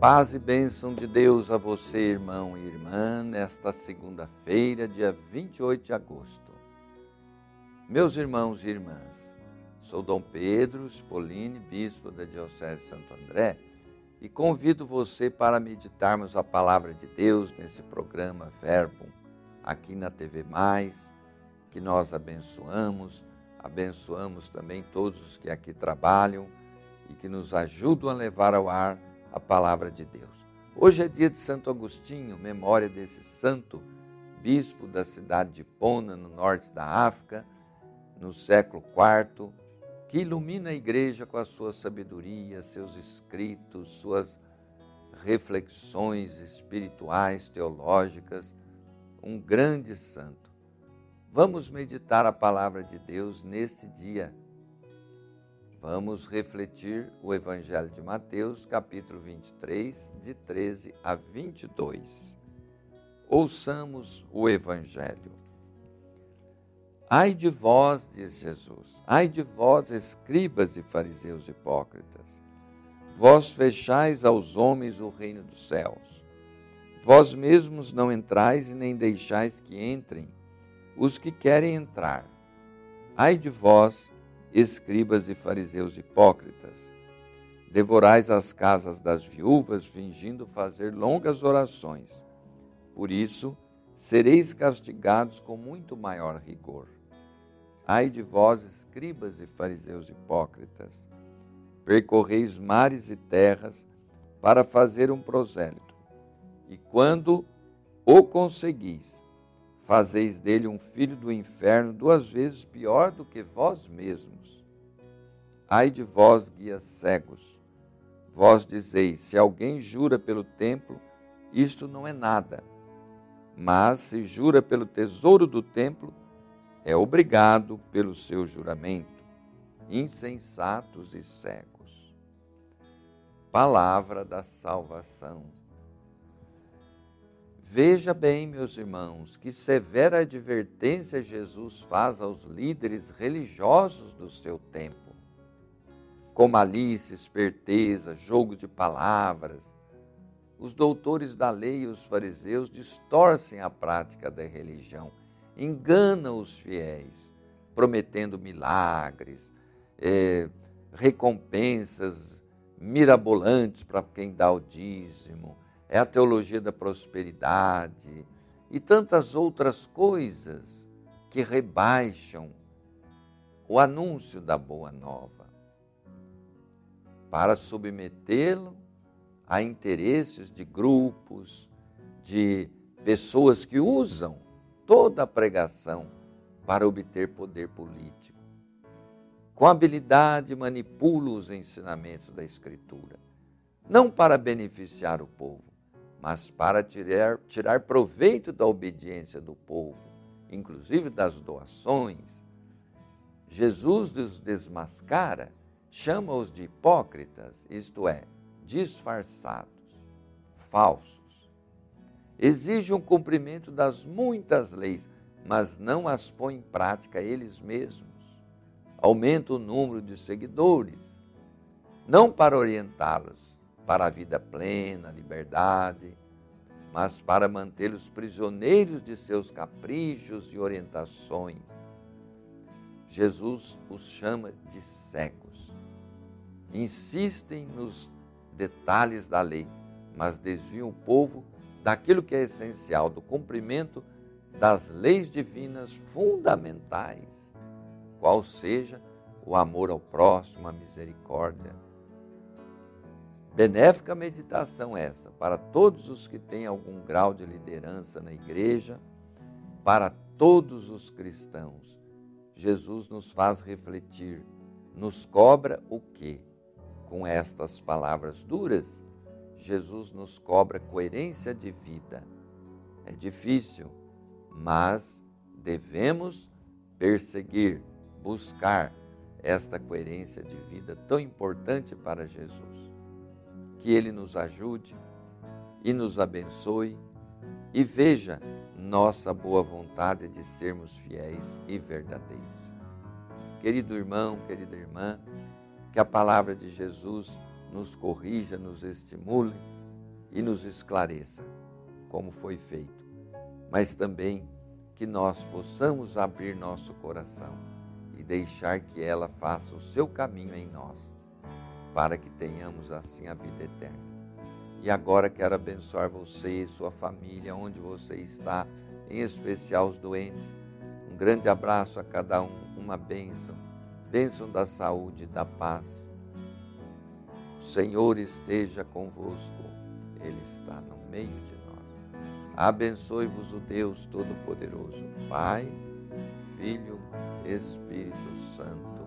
Paz e bênção de Deus a você, irmão e irmã, nesta segunda-feira, dia 28 de agosto. Meus irmãos e irmãs, sou Dom Pedro Spolini, bispo da Diocese de Santo André, e convido você para meditarmos a palavra de Deus nesse programa Verbo, aqui na TV Mais, que nós abençoamos, abençoamos também todos os que aqui trabalham e que nos ajudam a levar ao ar a palavra de Deus. Hoje é dia de Santo Agostinho, memória desse santo bispo da cidade de Pona, no norte da África, no século IV, que ilumina a igreja com a sua sabedoria, seus escritos, suas reflexões espirituais, teológicas, um grande santo. Vamos meditar a palavra de Deus neste dia Vamos refletir o Evangelho de Mateus, capítulo 23, de 13 a 22. Ouçamos o Evangelho. Ai de vós, diz Jesus, ai de vós, escribas e fariseus hipócritas, vós fechais aos homens o reino dos céus. Vós mesmos não entrais e nem deixais que entrem os que querem entrar. Ai de vós, escribas e fariseus hipócritas. Devorais as casas das viúvas, fingindo fazer longas orações. Por isso, sereis castigados com muito maior rigor. Ai de vós, escribas e fariseus hipócritas, percorreis mares e terras para fazer um prosélito, e quando o conseguis, fazeis dele um filho do inferno duas vezes pior do que vós mesmos. Ai de vós, guias cegos! Vós dizeis: se alguém jura pelo templo, isto não é nada. Mas se jura pelo tesouro do templo, é obrigado pelo seu juramento. Insensatos e cegos. Palavra da salvação. Veja bem, meus irmãos, que severa advertência Jesus faz aos líderes religiosos do seu tempo. Com malícia, esperteza, jogo de palavras, os doutores da lei e os fariseus distorcem a prática da religião, enganam os fiéis, prometendo milagres, é, recompensas mirabolantes para quem dá o dízimo é a teologia da prosperidade e tantas outras coisas que rebaixam o anúncio da boa nova para submetê-lo a interesses de grupos, de pessoas que usam toda a pregação para obter poder político. Com habilidade manipulam os ensinamentos da Escritura, não para beneficiar o povo, mas para tirar, tirar proveito da obediência do povo, inclusive das doações. Jesus os desmascara, chama-os de hipócritas, isto é, disfarçados, falsos. Exige um cumprimento das muitas leis, mas não as põe em prática eles mesmos. Aumenta o número de seguidores, não para orientá-los, para a vida plena, liberdade, mas para mantê-los prisioneiros de seus caprichos e orientações. Jesus os chama de cegos. Insistem nos detalhes da lei, mas desviam o povo daquilo que é essencial, do cumprimento das leis divinas fundamentais, qual seja o amor ao próximo, a misericórdia Benéfica meditação esta para todos os que têm algum grau de liderança na igreja, para todos os cristãos. Jesus nos faz refletir, nos cobra o quê? Com estas palavras duras, Jesus nos cobra coerência de vida. É difícil, mas devemos perseguir, buscar esta coerência de vida tão importante para Jesus que Ele nos ajude e nos abençoe e veja nossa boa vontade de sermos fiéis e verdadeiros. Querido irmão, querida irmã, que a palavra de Jesus nos corrija, nos estimule e nos esclareça como foi feito, mas também que nós possamos abrir nosso coração e deixar que ela faça o seu caminho em nós, para que tenhamos assim a vida eterna. E agora quero abençoar você e sua família, onde você está, em especial os doentes. Um grande abraço a cada um, uma bênção, bênção da saúde e da paz. O Senhor esteja convosco, Ele está no meio de nós. Abençoe-vos o Deus Todo-Poderoso, Pai, Filho, Espírito Santo.